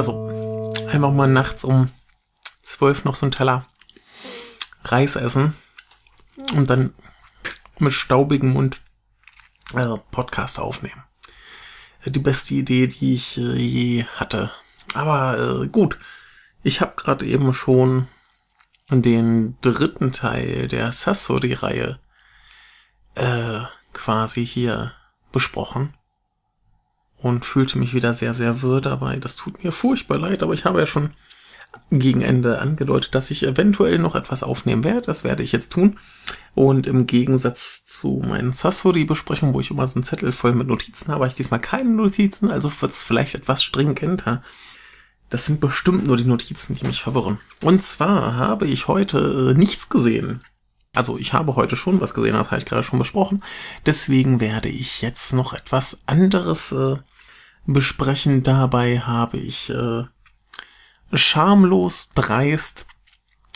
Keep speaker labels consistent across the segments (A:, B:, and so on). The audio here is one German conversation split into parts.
A: Also, einfach mal nachts um zwölf noch so einen Teller Reis essen und dann mit staubigem Mund äh, Podcast aufnehmen. Die beste Idee, die ich äh, je hatte. Aber äh, gut, ich habe gerade eben schon den dritten Teil der Sassori-Reihe äh, quasi hier besprochen und fühlte mich wieder sehr, sehr wirr dabei. Das tut mir furchtbar leid, aber ich habe ja schon gegen Ende angedeutet, dass ich eventuell noch etwas aufnehmen werde. Das werde ich jetzt tun. Und im Gegensatz zu meinen Sassori-Besprechungen, wo ich immer so einen Zettel voll mit Notizen habe, habe ich diesmal keine Notizen, also wird es vielleicht etwas stringenter. Das sind bestimmt nur die Notizen, die mich verwirren. Und zwar habe ich heute äh, nichts gesehen. Also ich habe heute schon was gesehen, das habe ich gerade schon besprochen. Deswegen werde ich jetzt noch etwas anderes äh, besprechen. Dabei habe ich äh, schamlos dreist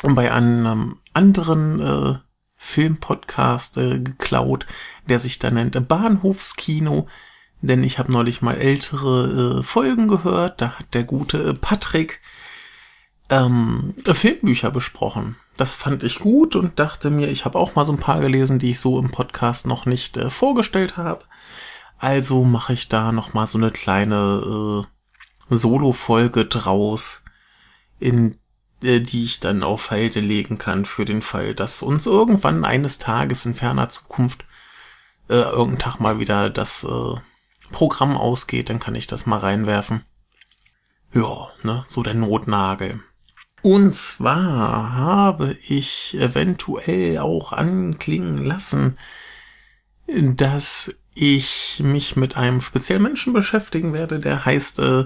A: bei einem anderen äh, Filmpodcast äh, geklaut, der sich da nennt Bahnhofskino. Denn ich habe neulich mal ältere äh, Folgen gehört. Da hat der gute Patrick ähm, Filmbücher besprochen. Das fand ich gut und dachte mir, ich habe auch mal so ein paar gelesen, die ich so im Podcast noch nicht äh, vorgestellt habe. Also mache ich da noch mal so eine kleine äh, Solo-Folge draus in äh, die ich dann auf Halde legen kann für den Fall, dass uns irgendwann eines Tages in ferner Zukunft äh, irgendein Tag mal wieder das äh, Programm ausgeht, dann kann ich das mal reinwerfen. Ja, ne, so der Notnagel. Und zwar habe ich eventuell auch anklingen lassen, dass ich mich mit einem speziellen Menschen beschäftigen werde, der heißt äh,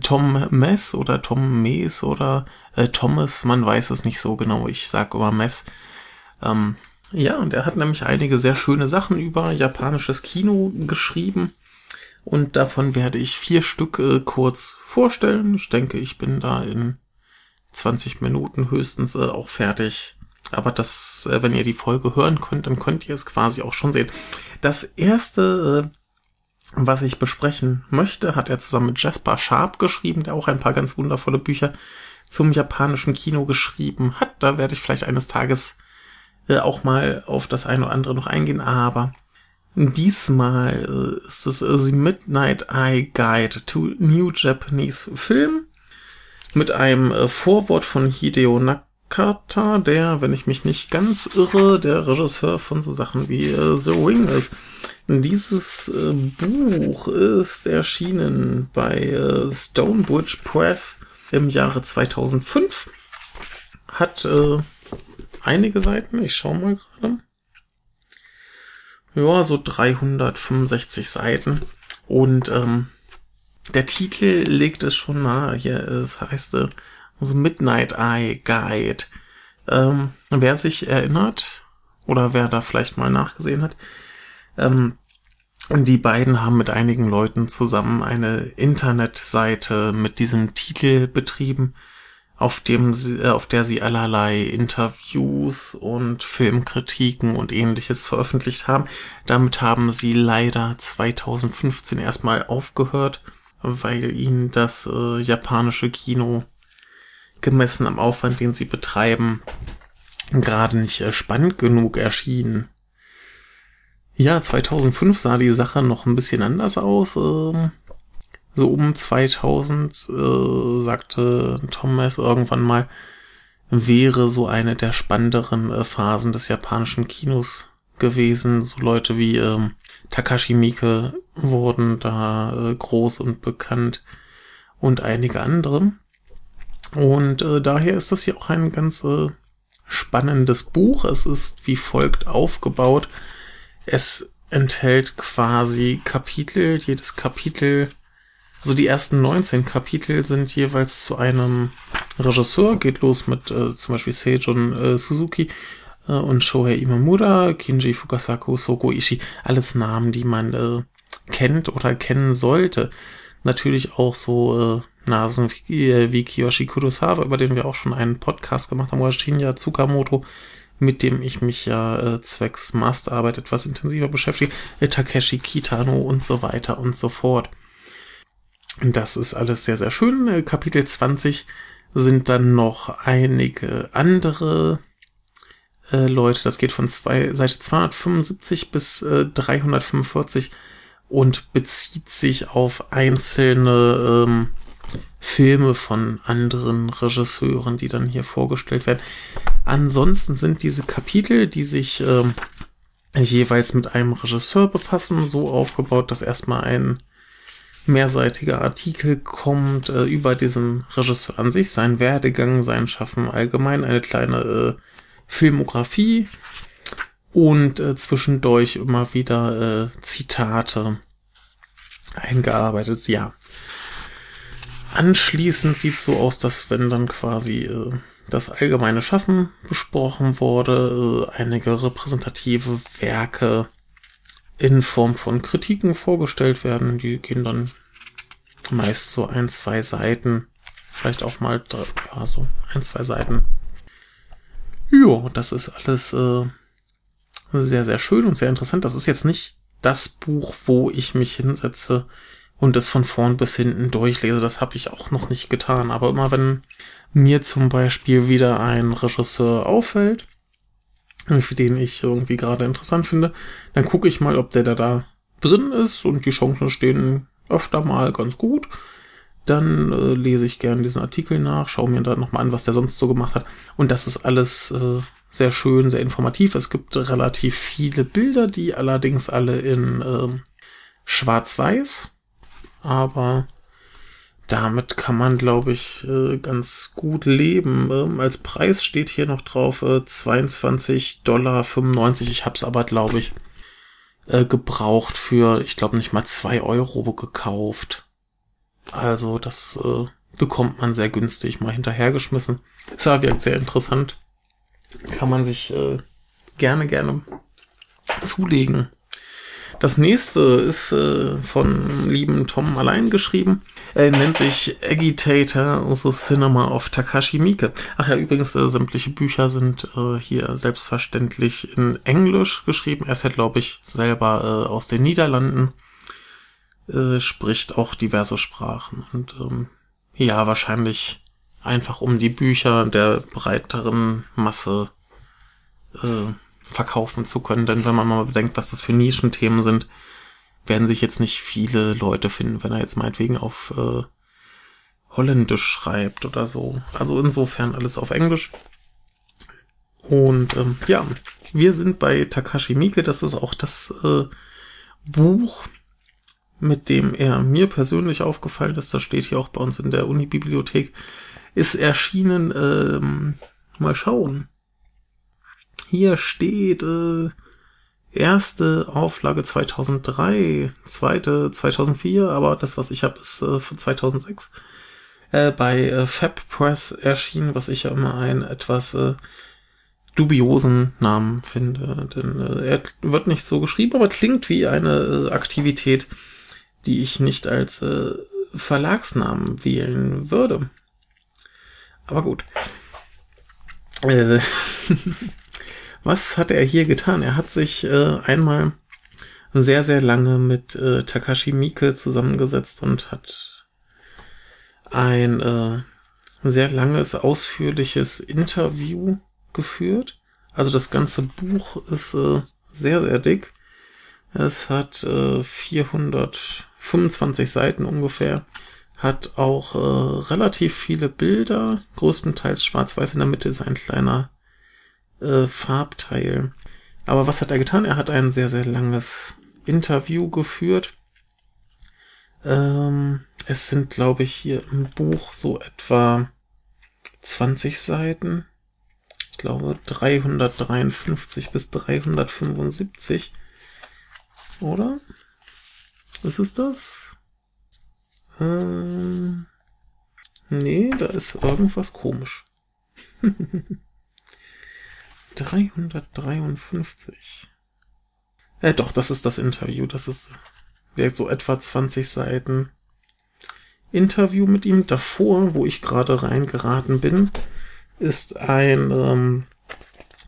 A: Tom Mess oder Tom Mees oder äh, Thomas, man weiß es nicht so genau, ich sag immer Mess. Ähm, ja, und er hat nämlich einige sehr schöne Sachen über japanisches Kino geschrieben. Und davon werde ich vier Stück äh, kurz vorstellen. Ich denke, ich bin da in 20 Minuten höchstens äh, auch fertig. Aber das, äh, wenn ihr die Folge hören könnt, dann könnt ihr es quasi auch schon sehen. Das erste äh, was ich besprechen möchte, hat er zusammen mit Jasper Sharp geschrieben, der auch ein paar ganz wundervolle Bücher zum japanischen Kino geschrieben hat. Da werde ich vielleicht eines Tages äh, auch mal auf das eine oder andere noch eingehen, aber diesmal äh, ist es The Midnight Eye Guide to New Japanese Film mit einem Vorwort von Hideo Nakata, der, wenn ich mich nicht ganz irre, der Regisseur von so Sachen wie äh, The Ring ist. Dieses äh, Buch ist erschienen bei äh, Stonebridge Press im Jahre 2005. Hat äh, einige Seiten, ich schau mal gerade. Ja, so 365 Seiten. Und ähm, der Titel legt es schon nahe. Hier, es heißt äh, also Midnight Eye Guide. Ähm, wer sich erinnert, oder wer da vielleicht mal nachgesehen hat, ähm, die beiden haben mit einigen Leuten zusammen eine Internetseite mit diesem Titel betrieben, auf dem sie, äh, auf der sie allerlei Interviews und Filmkritiken und ähnliches veröffentlicht haben. Damit haben sie leider 2015 erstmal aufgehört, weil ihnen das äh, japanische Kino gemessen am Aufwand, den sie betreiben, gerade nicht äh, spannend genug erschien. Ja, 2005 sah die Sache noch ein bisschen anders aus. Ähm, so um 2000 äh, sagte Thomas irgendwann mal, wäre so eine der spannenderen äh, Phasen des japanischen Kinos gewesen. So Leute wie ähm, Takashi Miike wurden da äh, groß und bekannt und einige andere. Und äh, daher ist das hier auch ein ganz äh, spannendes Buch. Es ist wie folgt aufgebaut. Es enthält quasi Kapitel. Jedes Kapitel, also die ersten 19 Kapitel sind jeweils zu einem Regisseur. Geht los mit äh, zum Beispiel Seijun äh, Suzuki äh, und Shohei Imamura, Kinji Fukasaku, Soko Ishii. Alles Namen, die man äh, kennt oder kennen sollte. Natürlich auch so äh, Nasen wie, äh, wie Kiyoshi Kurosawa, über den wir auch schon einen Podcast gemacht haben, oder Shinya Tsukamoto, mit dem ich mich ja äh, zwecks Masterarbeit etwas intensiver beschäftige, äh, Takeshi Kitano und so weiter und so fort. Das ist alles sehr, sehr schön. Äh, Kapitel 20 sind dann noch einige andere äh, Leute. Das geht von zwei, Seite 275 bis äh, 345 und bezieht sich auf einzelne ähm, Filme von anderen Regisseuren, die dann hier vorgestellt werden. Ansonsten sind diese Kapitel, die sich ähm, jeweils mit einem Regisseur befassen, so aufgebaut, dass erstmal ein mehrseitiger Artikel kommt äh, über diesen Regisseur an sich, sein Werdegang, sein Schaffen allgemein, eine kleine äh, Filmografie und äh, zwischendurch immer wieder äh, Zitate eingearbeitet. Ja. Anschließend sieht so aus, dass wenn dann quasi äh, das allgemeine Schaffen besprochen wurde, äh, einige repräsentative Werke in Form von Kritiken vorgestellt werden. Die gehen dann meist so ein, zwei Seiten, vielleicht auch mal drei, ja, so ein, zwei Seiten. Ja, das ist alles äh, sehr, sehr schön und sehr interessant. Das ist jetzt nicht das Buch, wo ich mich hinsetze und es von vorn bis hinten durchlese. Das habe ich auch noch nicht getan. Aber immer wenn mir zum Beispiel wieder ein Regisseur auffällt, für den ich irgendwie gerade interessant finde, dann gucke ich mal, ob der da, da drin ist und die Chancen stehen öfter mal ganz gut. Dann äh, lese ich gerne diesen Artikel nach, schaue mir dann nochmal an, was der sonst so gemacht hat. Und das ist alles äh, sehr schön, sehr informativ. Es gibt relativ viele Bilder, die allerdings alle in äh, Schwarz-Weiß. Aber damit kann man, glaube ich, äh, ganz gut leben. Ähm, als Preis steht hier noch drauf äh, 22,95 Dollar. Ich habe es aber, glaube ich, äh, gebraucht für, ich glaube, nicht mal zwei Euro gekauft. Also das äh, bekommt man sehr günstig mal hinterhergeschmissen. Ist aber wirklich sehr interessant. Kann man sich äh, gerne, gerne zulegen. Das nächste ist äh, von lieben Tom allein geschrieben. Er nennt sich Agitator The Cinema of Takashi Miike. Ach ja, übrigens, äh, sämtliche Bücher sind äh, hier selbstverständlich in Englisch geschrieben. Er ist ja, glaube ich, selber äh, aus den Niederlanden. Äh, spricht auch diverse Sprachen. Und ähm, ja, wahrscheinlich einfach um die Bücher der breiteren Masse äh, verkaufen zu können. Denn wenn man mal bedenkt, was das für Nischenthemen sind, werden sich jetzt nicht viele Leute finden, wenn er jetzt meinetwegen auf äh, Holländisch schreibt oder so. Also insofern alles auf Englisch. Und ähm, ja, wir sind bei Takashi Miike. Das ist auch das äh, Buch, mit dem er mir persönlich aufgefallen ist. Das steht hier auch bei uns in der Uni-Bibliothek. Ist erschienen, ähm, mal schauen. Hier steht äh, erste Auflage 2003, zweite 2004, aber das, was ich habe, ist äh, von 2006. Äh, bei äh, Fab Press erschienen, was ich ja immer einen etwas äh, dubiosen Namen finde. Denn äh, er wird nicht so geschrieben, aber klingt wie eine äh, Aktivität, die ich nicht als äh, Verlagsnamen wählen würde. Aber gut. Äh, Was hat er hier getan? Er hat sich äh, einmal sehr, sehr lange mit äh, Takashi Miike zusammengesetzt und hat ein äh, sehr langes, ausführliches Interview geführt. Also das ganze Buch ist äh, sehr, sehr dick. Es hat äh, 425 Seiten ungefähr. Hat auch äh, relativ viele Bilder, größtenteils schwarz-weiß. In der Mitte ist ein kleiner äh, Farbteil. Aber was hat er getan? Er hat ein sehr, sehr langes Interview geführt. Ähm, es sind, glaube ich, hier im Buch so etwa 20 Seiten. Ich glaube 353 bis 375. Oder? Was ist das? Ähm, nee, da ist irgendwas komisch. 353. Äh, doch, das ist das Interview. Das ist so etwa 20 Seiten Interview mit ihm. Davor, wo ich gerade reingeraten bin, ist ein ähm,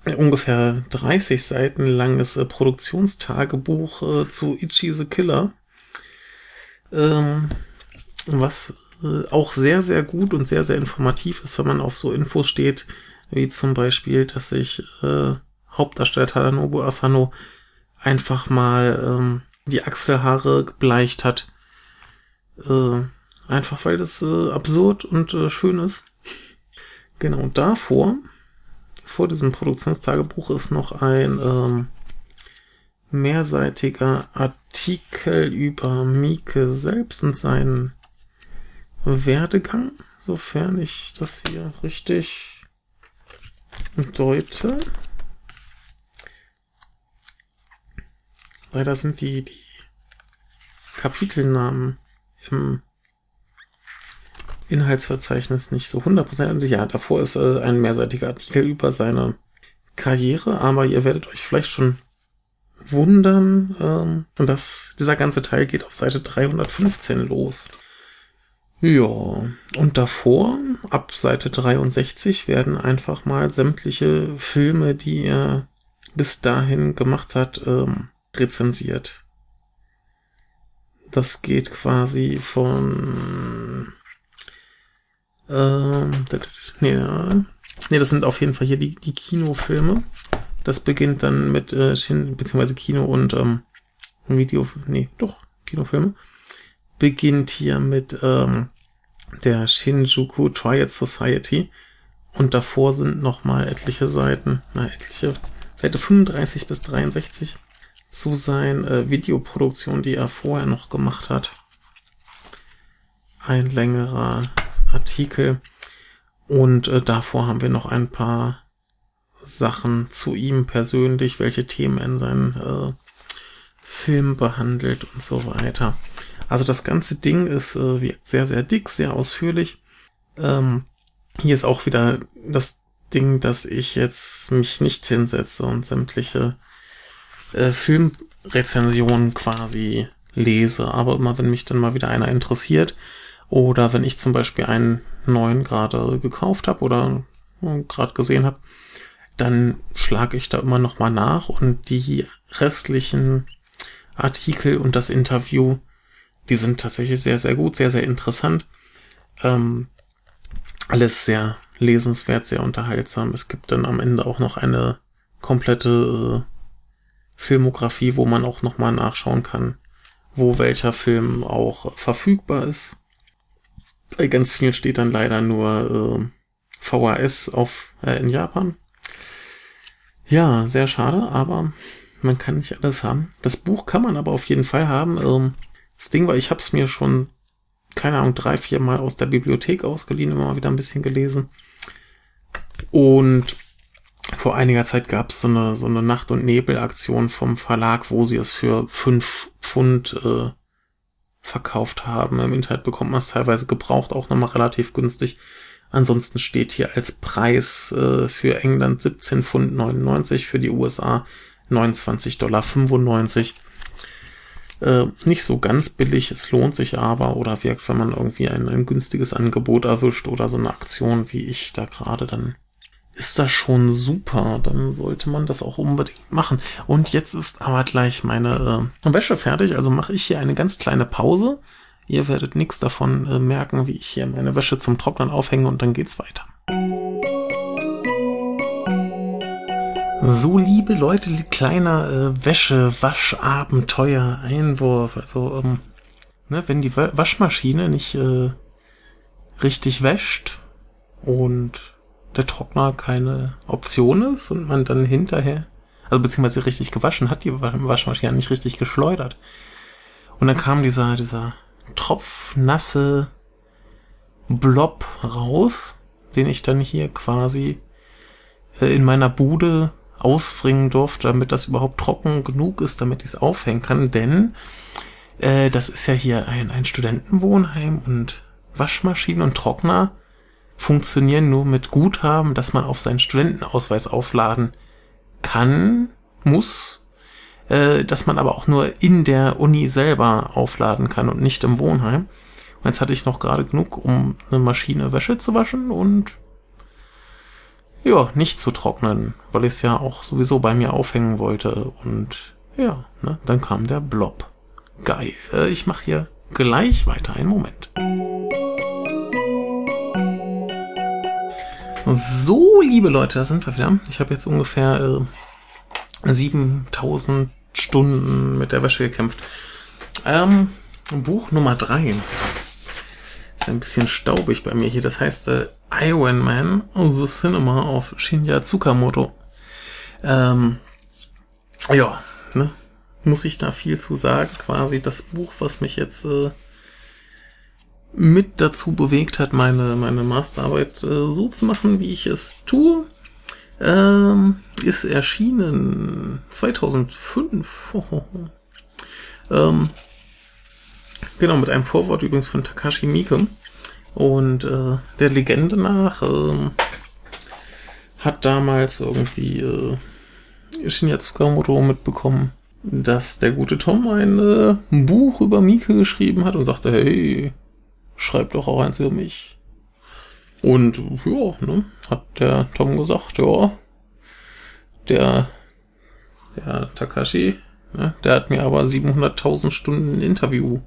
A: ungefähr 30 Seiten langes äh, Produktionstagebuch äh, zu Ichi the Killer. Ähm, was äh, auch sehr, sehr gut und sehr, sehr informativ ist, wenn man auf so Infos steht, wie zum Beispiel, dass sich äh, Hauptdarsteller Tadanobu Asano einfach mal ähm, die Achselhaare gebleicht hat. Äh, einfach weil das äh, absurd und äh, schön ist. Genau, davor, vor diesem Produktionstagebuch ist noch ein ähm, mehrseitiger Artikel über Mieke selbst und seinen Werdegang, sofern ich das hier richtig deute. Leider sind die, die Kapitelnamen im Inhaltsverzeichnis nicht so hundertprozentig. Ja, davor ist äh, ein mehrseitiger Artikel über seine Karriere, aber ihr werdet euch vielleicht schon wundern, ähm, dass dieser ganze Teil geht auf Seite 315 los. Ja, und davor, ab Seite 63, werden einfach mal sämtliche Filme, die er bis dahin gemacht hat, ähm, rezensiert. Das geht quasi von ähm, nee, nee, das sind auf jeden Fall hier die, die Kinofilme. Das beginnt dann mit äh, Shin, beziehungsweise Kino und ähm, Video, nee, doch, Kinofilme. Beginnt hier mit ähm, der Shinjuku Triad Society. Und davor sind nochmal etliche Seiten, na, etliche, Seite 35 bis 63 zu seinen äh, Videoproduktionen, die er vorher noch gemacht hat. Ein längerer Artikel. Und äh, davor haben wir noch ein paar Sachen zu ihm persönlich, welche Themen in seinen äh, Film behandelt und so weiter. Also das ganze Ding ist äh, sehr, sehr dick, sehr ausführlich. Ähm, hier ist auch wieder das Ding, dass ich jetzt mich nicht hinsetze und sämtliche äh, Filmrezensionen quasi lese. Aber immer wenn mich dann mal wieder einer interessiert oder wenn ich zum Beispiel einen neuen gerade gekauft habe oder hm, gerade gesehen habe, dann schlage ich da immer noch mal nach und die restlichen Artikel und das Interview, die sind tatsächlich sehr, sehr gut, sehr, sehr interessant. Ähm, alles sehr lesenswert, sehr unterhaltsam. Es gibt dann am Ende auch noch eine komplette äh, Filmografie, wo man auch noch mal nachschauen kann, wo welcher Film auch verfügbar ist. Bei ganz vielen steht dann leider nur äh, VHS auf äh, in Japan. Ja, sehr schade, aber man kann nicht alles haben. Das Buch kann man aber auf jeden Fall haben. Ähm, das Ding war, ich habe es mir schon, keine Ahnung, drei, vier Mal aus der Bibliothek ausgeliehen, immer mal wieder ein bisschen gelesen. Und vor einiger Zeit gab es so eine, so eine Nacht- und Nebel-Aktion vom Verlag, wo sie es für fünf Pfund äh, verkauft haben. Im Internet bekommt man es teilweise gebraucht, auch nochmal relativ günstig. Ansonsten steht hier als Preis äh, für England 17 Pfund 99, für die USA 29,95 Dollar. Äh, nicht so ganz billig, es lohnt sich aber oder wirkt, wenn man irgendwie ein, ein günstiges Angebot erwischt oder so eine Aktion wie ich da gerade, dann ist das schon super. Dann sollte man das auch unbedingt machen. Und jetzt ist aber gleich meine äh, Wäsche fertig, also mache ich hier eine ganz kleine Pause Ihr werdet nichts davon äh, merken, wie ich hier meine Wäsche zum Trocknen aufhänge und dann geht's weiter. So, liebe Leute, kleiner äh, Wäsche-Waschabenteuer, Einwurf. Also, ähm, ne, wenn die Waschmaschine nicht äh, richtig wäscht und der Trockner keine Option ist und man dann hinterher, also beziehungsweise richtig gewaschen hat, die Waschmaschine nicht richtig geschleudert. Und dann kam dieser, dieser tropfnasse Blob raus, den ich dann hier quasi äh, in meiner Bude ausfringen durfte, damit das überhaupt trocken genug ist, damit ich es aufhängen kann. Denn äh, das ist ja hier ein, ein Studentenwohnheim und Waschmaschinen und Trockner funktionieren nur mit Guthaben, dass man auf seinen Studentenausweis aufladen kann, muss äh, dass man aber auch nur in der Uni selber aufladen kann und nicht im Wohnheim. Und jetzt hatte ich noch gerade genug, um eine Maschine Wäsche zu waschen und ja, nicht zu trocknen, weil ich es ja auch sowieso bei mir aufhängen wollte. Und ja, ne, dann kam der Blob. Geil. Äh, ich mache hier gleich weiter. Einen Moment. So, liebe Leute, da sind wir wieder. Ich habe jetzt ungefähr äh, 7000 Stunden mit der Wäsche gekämpft. Ähm, Buch Nummer 3. Ist ein bisschen staubig bei mir hier. Das heißt, äh, Iron Man, The Cinema of Shinya Tsukamoto. Ähm, ja, ne? Muss ich da viel zu sagen? Quasi das Buch, was mich jetzt äh, mit dazu bewegt hat, meine, meine Masterarbeit äh, so zu machen, wie ich es tue. Ähm, ist erschienen 2005. ähm, genau, mit einem Vorwort übrigens von Takashi Miike. Und äh, der Legende nach äh, hat damals irgendwie äh, Shinya Tsukamoto mitbekommen, dass der gute Tom ein äh, Buch über Mieke geschrieben hat und sagte, hey, schreib doch auch eins über mich. Und ja, ne, hat der Tom gesagt, ja, der, der Takashi, ne, der hat mir aber 700.000 Stunden Interview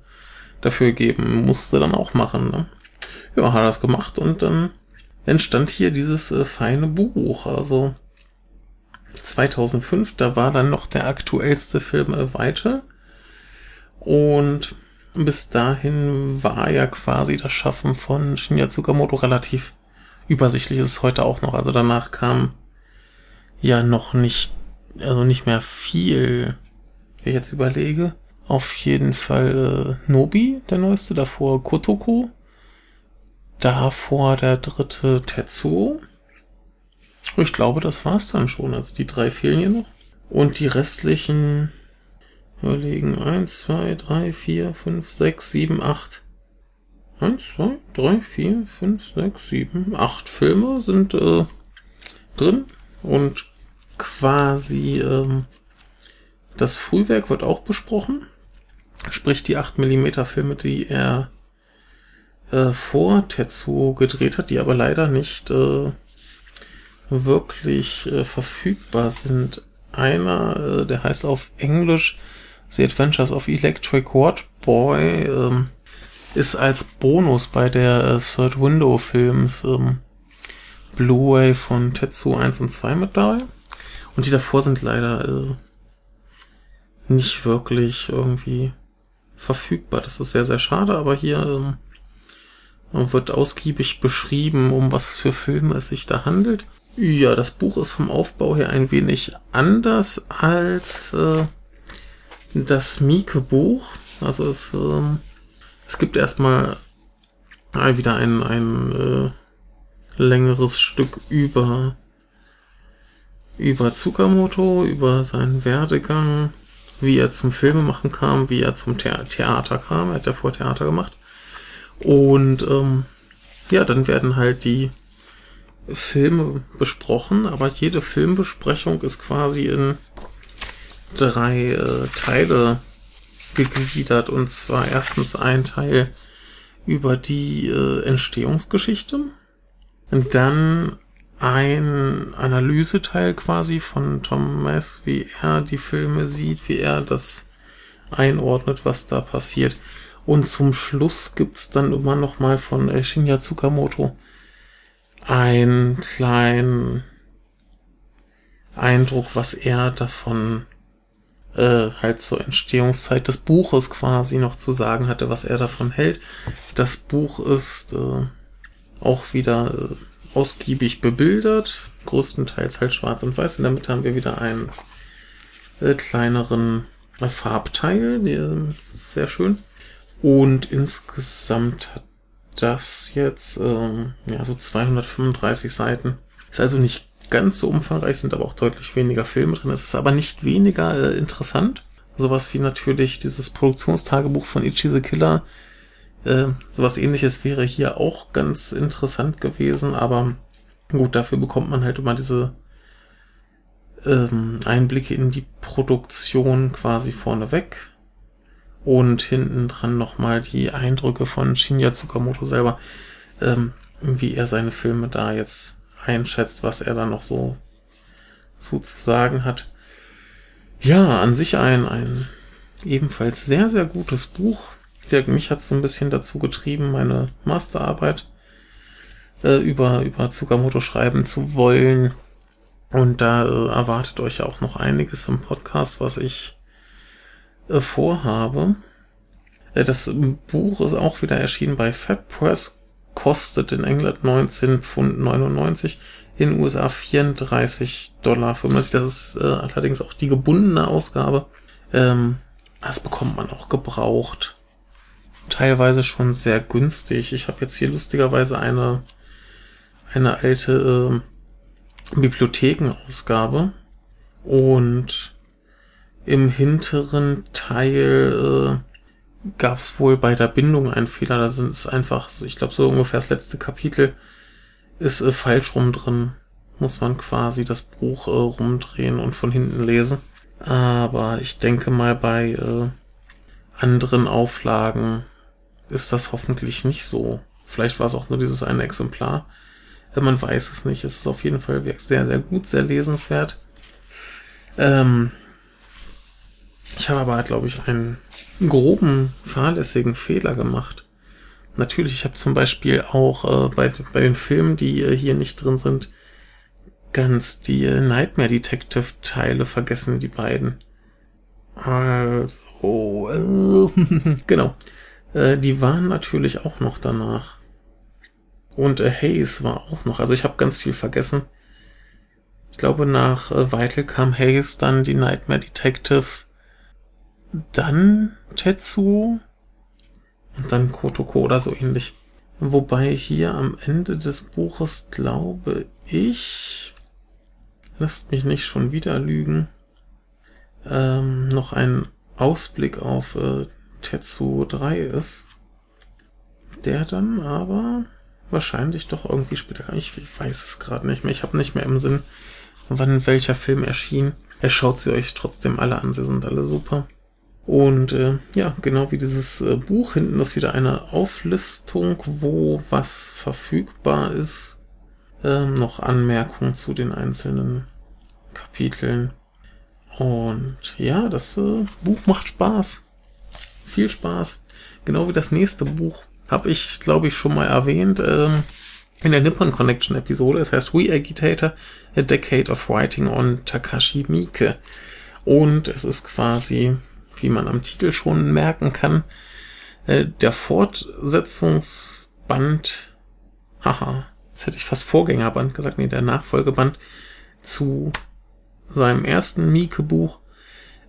A: dafür gegeben, musste dann auch machen. Ne? Ja, hat er das gemacht und dann entstand hier dieses äh, feine Buch. Also 2005, da war dann noch der aktuellste Film äh, weiter. Und bis dahin war ja quasi das Schaffen von Shinya Tsukamoto relativ übersichtlich. Ist es heute auch noch. Also danach kam ja noch nicht, also nicht mehr viel, wenn ich jetzt überlege. Auf jeden Fall äh, Nobi, der neueste, davor Kotoko, davor der dritte Tetsuo. Ich glaube, das war's dann schon. Also die drei fehlen hier noch. Und die restlichen Überlegen. Eins, zwei, drei, vier, fünf, sechs, sieben, acht. Eins, zwei, drei, vier, fünf, sechs, sieben, acht Filme sind äh, drin. Und quasi ähm, das Frühwerk wird auch besprochen. Sprich die 8 mm Filme, die er äh, vor Tetsuo gedreht hat, die aber leider nicht äh, wirklich äh, verfügbar sind. Einer, äh, der heißt auf Englisch The Adventures of Electric Watt Boy ähm, ist als Bonus bei der äh, Third Window Films ähm, Blu-ray von Tetsu 1 und 2 mit dabei. Und die davor sind leider äh, nicht wirklich irgendwie verfügbar. Das ist sehr, sehr schade, aber hier ähm, wird ausgiebig beschrieben, um was für Filme es sich da handelt. Ja, das Buch ist vom Aufbau her ein wenig anders als äh, das Mieke-Buch. Also es, ähm, es gibt erstmal wieder ein, ein äh, längeres Stück über, über Tsukamoto, über seinen Werdegang, wie er zum Filmemachen kam, wie er zum The Theater kam. Er hat ja vor Theater gemacht. Und ähm, ja, dann werden halt die Filme besprochen, aber jede Filmbesprechung ist quasi in drei äh, Teile gegliedert. Und zwar erstens ein Teil über die äh, Entstehungsgeschichte. Und dann ein Analyseteil quasi von Tom Mess, wie er die Filme sieht, wie er das einordnet, was da passiert. Und zum Schluss gibt's dann immer noch mal von äh, Shinya Tsukamoto einen kleinen Eindruck, was er davon äh, halt zur Entstehungszeit des Buches quasi noch zu sagen hatte, was er davon hält. Das Buch ist äh, auch wieder äh, ausgiebig bebildert, größtenteils halt schwarz und weiß. In der Mitte haben wir wieder einen äh, kleineren äh, Farbteil, der ist sehr schön. Und insgesamt hat das jetzt ähm, ja so 235 Seiten. Ist also nicht ganz so umfangreich, sind aber auch deutlich weniger Filme drin. Es ist aber nicht weniger äh, interessant. Sowas wie natürlich dieses Produktionstagebuch von Ichi the Killer. Äh, sowas ähnliches wäre hier auch ganz interessant gewesen, aber gut, dafür bekommt man halt immer diese ähm, Einblicke in die Produktion quasi vorneweg. Und hinten dran nochmal die Eindrücke von Shinya Tsukamoto selber, ähm, wie er seine Filme da jetzt einschätzt, was er da noch so zu, zu sagen hat. Ja, an sich ein, ein ebenfalls sehr, sehr gutes Buch. Mich hat es so ein bisschen dazu getrieben, meine Masterarbeit äh, über, über Tsukamoto schreiben zu wollen. Und da äh, erwartet euch auch noch einiges im Podcast, was ich äh, vorhabe. Äh, das Buch ist auch wieder erschienen bei Fat Press, kostet in England 19 Pfund 99, in USA 34 Dollar 95. Das ist äh, allerdings auch die gebundene Ausgabe. Ähm, das bekommt man auch gebraucht. Teilweise schon sehr günstig. Ich habe jetzt hier lustigerweise eine, eine alte äh, Bibliothekenausgabe. Und im hinteren Teil äh, gab es wohl bei der Bindung einen Fehler. Da sind es einfach, ich glaube, so ungefähr das letzte Kapitel ist äh, falsch rum drin. Muss man quasi das Buch äh, rumdrehen und von hinten lesen. Aber ich denke mal, bei äh, anderen Auflagen ist das hoffentlich nicht so. Vielleicht war es auch nur dieses eine Exemplar. Man weiß es nicht. Es ist auf jeden Fall sehr, sehr gut, sehr lesenswert. Ähm, ich habe aber, glaube ich, einen groben, fahrlässigen Fehler gemacht. Natürlich, ich habe zum Beispiel auch äh, bei, bei den Filmen, die äh, hier nicht drin sind, ganz die äh, Nightmare Detective Teile vergessen, die beiden. Also, äh, genau. Äh, die waren natürlich auch noch danach. Und äh, Haze war auch noch. Also ich habe ganz viel vergessen. Ich glaube, nach Vital kam Haze, dann die Nightmare Detectives, dann Tetsuo und dann Kotoko oder so ähnlich. Wobei hier am Ende des Buches, glaube ich, lasst mich nicht schon wieder lügen, ähm, noch ein Ausblick auf äh, Tetsuo 3 ist. Der dann aber wahrscheinlich doch irgendwie später. Ich, ich weiß es gerade nicht mehr. Ich habe nicht mehr im Sinn, wann welcher Film erschien. Er schaut sie euch trotzdem alle an. Sie sind alle super. Und äh, ja, genau wie dieses äh, Buch hinten ist wieder eine Auflistung, wo was verfügbar ist. Ähm, noch Anmerkungen zu den einzelnen Kapiteln. Und ja, das äh, Buch macht Spaß. Viel Spaß. Genau wie das nächste Buch. Habe ich, glaube ich, schon mal erwähnt. Ähm, in der Nippon Connection Episode. Es heißt We Agitator, A Decade of Writing on Takashi Miike. Und es ist quasi wie man am Titel schon merken kann. Äh, der Fortsetzungsband, haha, jetzt hätte ich fast Vorgängerband gesagt, nee, der Nachfolgeband zu seinem ersten Mieke-Buch.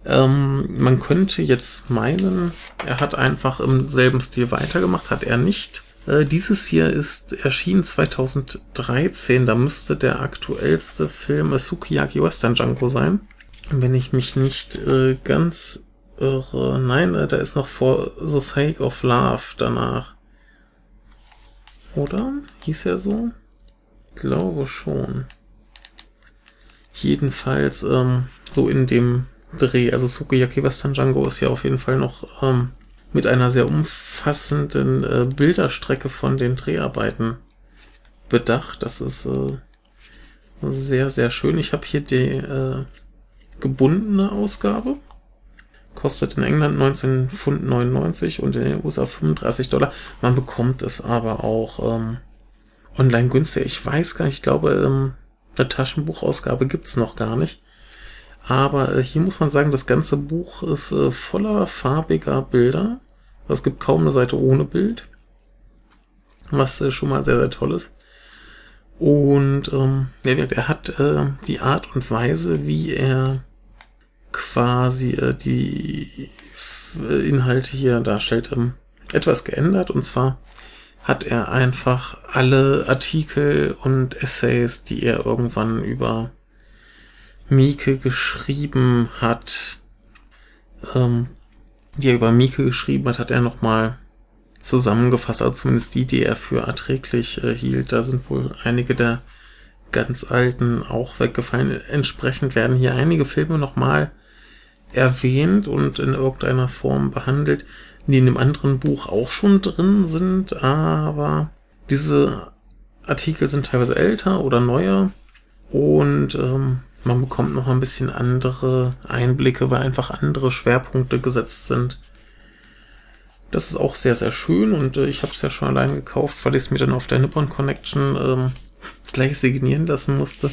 A: Ähm, man könnte jetzt meinen, er hat einfach im selben Stil weitergemacht, hat er nicht. Äh, dieses hier ist erschienen 2013, da müsste der aktuellste Film Sukiyaki Western Django sein. Wenn ich mich nicht äh, ganz irre. Nein, äh, da ist noch vor The Sake of Love danach. Oder? Hieß er so? Glaube schon. Jedenfalls ähm, so in dem Dreh. Also Sukiyaki Western Django ist ja auf jeden Fall noch ähm, mit einer sehr umfassenden äh, Bilderstrecke von den Dreharbeiten bedacht. Das ist äh, sehr, sehr schön. Ich habe hier die äh, gebundene Ausgabe kostet in England 19 Pfund 99 und in den USA 35 Dollar. Man bekommt es aber auch ähm, online günstig. Ich weiß gar nicht, ich glaube, ähm, eine Taschenbuchausgabe gibt's noch gar nicht. Aber äh, hier muss man sagen, das ganze Buch ist äh, voller farbiger Bilder. Es gibt kaum eine Seite ohne Bild. Was äh, schon mal sehr, sehr toll ist. Und ähm, er hat äh, die Art und Weise, wie er quasi äh, die äh, Inhalte hier darstellt, ähm, etwas geändert. Und zwar hat er einfach alle Artikel und Essays, die er irgendwann über Mieke geschrieben hat, ähm, die er über Mieke geschrieben hat, hat er nochmal zusammengefasst, also zumindest die, die er für erträglich äh, hielt. Da sind wohl einige der ganz alten auch weggefallen. Entsprechend werden hier einige Filme nochmal erwähnt und in irgendeiner Form behandelt, die in dem anderen Buch auch schon drin sind, aber diese Artikel sind teilweise älter oder neuer und ähm, man bekommt noch ein bisschen andere Einblicke, weil einfach andere Schwerpunkte gesetzt sind. Das ist auch sehr, sehr schön und äh, ich habe es ja schon allein gekauft, weil ich es mir dann auf der Nippon Connection ähm, gleich signieren lassen musste.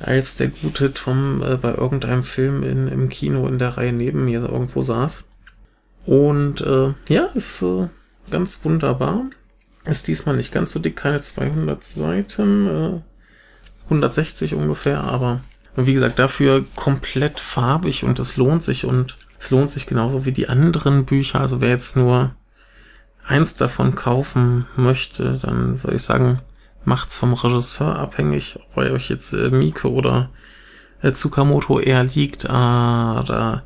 A: Als der gute Tom äh, bei irgendeinem Film in, im Kino in der Reihe neben mir irgendwo saß. Und äh, ja, ist äh, ganz wunderbar. Ist diesmal nicht ganz so dick, keine 200 Seiten, äh, 160 ungefähr, aber wie gesagt, dafür komplett farbig und es lohnt sich und es lohnt sich genauso wie die anderen Bücher. Also wer jetzt nur eins davon kaufen möchte, dann würde ich sagen, macht's vom Regisseur abhängig, ob er euch jetzt äh, Mieke oder äh, Tsukamoto eher liegt. Ah, oder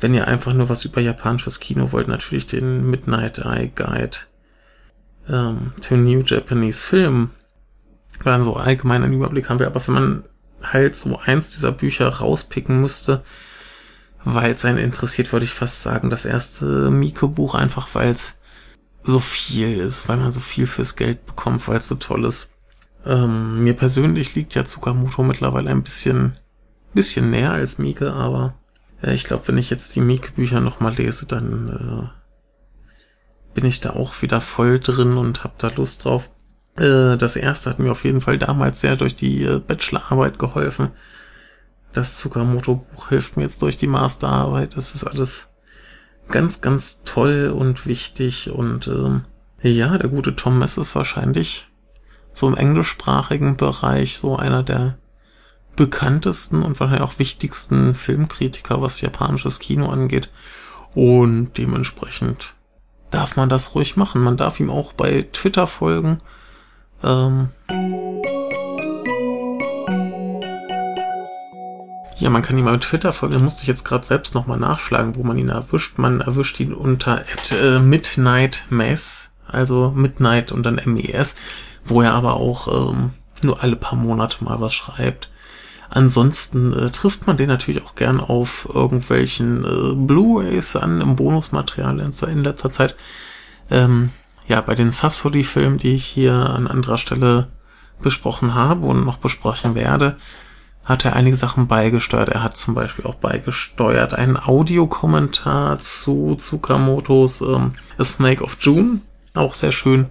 A: wenn ihr einfach nur was über japanisches Kino wollt, natürlich den Midnight Eye Guide ähm, to New Japanese Film. Weil so allgemein einen Überblick haben wir, aber wenn man halt so eins dieser Bücher rauspicken müsste, weil es einen interessiert, würde ich fast sagen, das erste Miko-Buch, einfach weil es so viel ist, weil man so viel fürs Geld bekommt, weil es so toll ist. Ähm, mir persönlich liegt ja Tsukamoto mittlerweile ein bisschen, bisschen näher als Mieke, aber äh, ich glaube, wenn ich jetzt die Mieke-Bücher nochmal lese, dann äh, bin ich da auch wieder voll drin und hab da Lust drauf. Äh, das erste hat mir auf jeden Fall damals sehr durch die äh, Bachelorarbeit geholfen das Tsukamoto-Buch hilft mir jetzt durch die Masterarbeit. Das ist alles ganz, ganz toll und wichtig. Und ähm, ja, der gute Tom Mess ist wahrscheinlich so im englischsprachigen Bereich so einer der bekanntesten und wahrscheinlich auch wichtigsten Filmkritiker, was japanisches Kino angeht. Und dementsprechend darf man das ruhig machen. Man darf ihm auch bei Twitter folgen. Ähm Ja, man kann ihn mal auf Twitter folgen. Da musste ich jetzt gerade selbst nochmal nachschlagen, wo man ihn erwischt. Man erwischt ihn unter at, äh, Midnight Mess, also Midnight und dann MES, wo er aber auch ähm, nur alle paar Monate mal was schreibt. Ansonsten äh, trifft man den natürlich auch gern auf irgendwelchen äh, Blu-rays an im Bonusmaterial in, letzter Zeit. Ähm, ja, bei den Sassody-Filmen, die ich hier an anderer Stelle besprochen habe und noch besprechen werde, hat er einige Sachen beigesteuert. Er hat zum Beispiel auch beigesteuert einen Audiokommentar zu Tsukamotos ähm, A Snake of June. Auch sehr schön.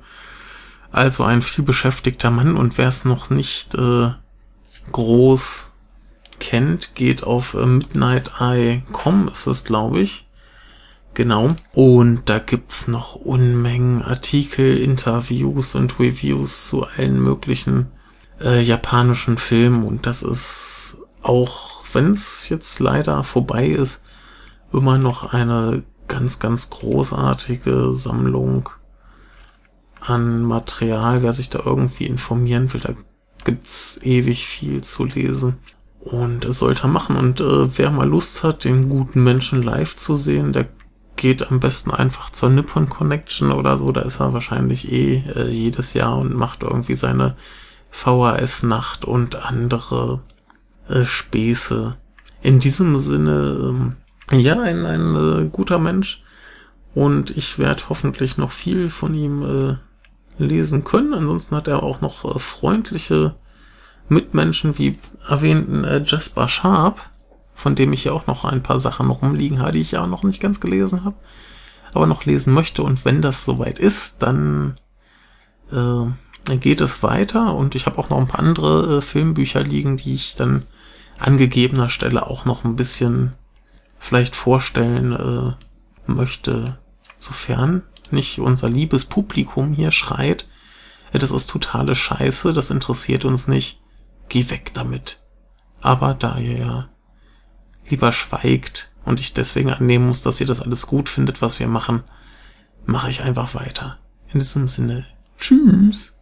A: Also ein viel beschäftigter Mann und wer es noch nicht äh, groß kennt, geht auf äh, midnighteye.com ist es, glaube ich. Genau. Und da gibt's noch Unmengen Artikel, Interviews und Reviews zu allen möglichen äh, japanischen Film und das ist auch, wenn es jetzt leider vorbei ist, immer noch eine ganz, ganz großartige Sammlung an Material. Wer sich da irgendwie informieren will, da gibt's ewig viel zu lesen. Und es sollte er machen. Und äh, wer mal Lust hat, den guten Menschen live zu sehen, der geht am besten einfach zur Nippon Connection oder so. Da ist er wahrscheinlich eh äh, jedes Jahr und macht irgendwie seine VHS-Nacht und andere äh, Späße. In diesem Sinne, ähm, ja, ein, ein äh, guter Mensch. Und ich werde hoffentlich noch viel von ihm äh, lesen können. Ansonsten hat er auch noch äh, freundliche Mitmenschen, wie erwähnten äh, Jasper Sharp, von dem ich ja auch noch ein paar Sachen rumliegen habe, die ich ja noch nicht ganz gelesen habe, aber noch lesen möchte. Und wenn das soweit ist, dann äh, geht es weiter und ich habe auch noch ein paar andere äh, Filmbücher liegen, die ich dann an gegebener Stelle auch noch ein bisschen vielleicht vorstellen äh, möchte, sofern nicht unser liebes Publikum hier schreit, äh, das ist totale Scheiße, das interessiert uns nicht, geh weg damit. Aber da ihr ja lieber schweigt und ich deswegen annehmen muss, dass ihr das alles gut findet, was wir machen, mache ich einfach weiter. In diesem Sinne, Tschüss.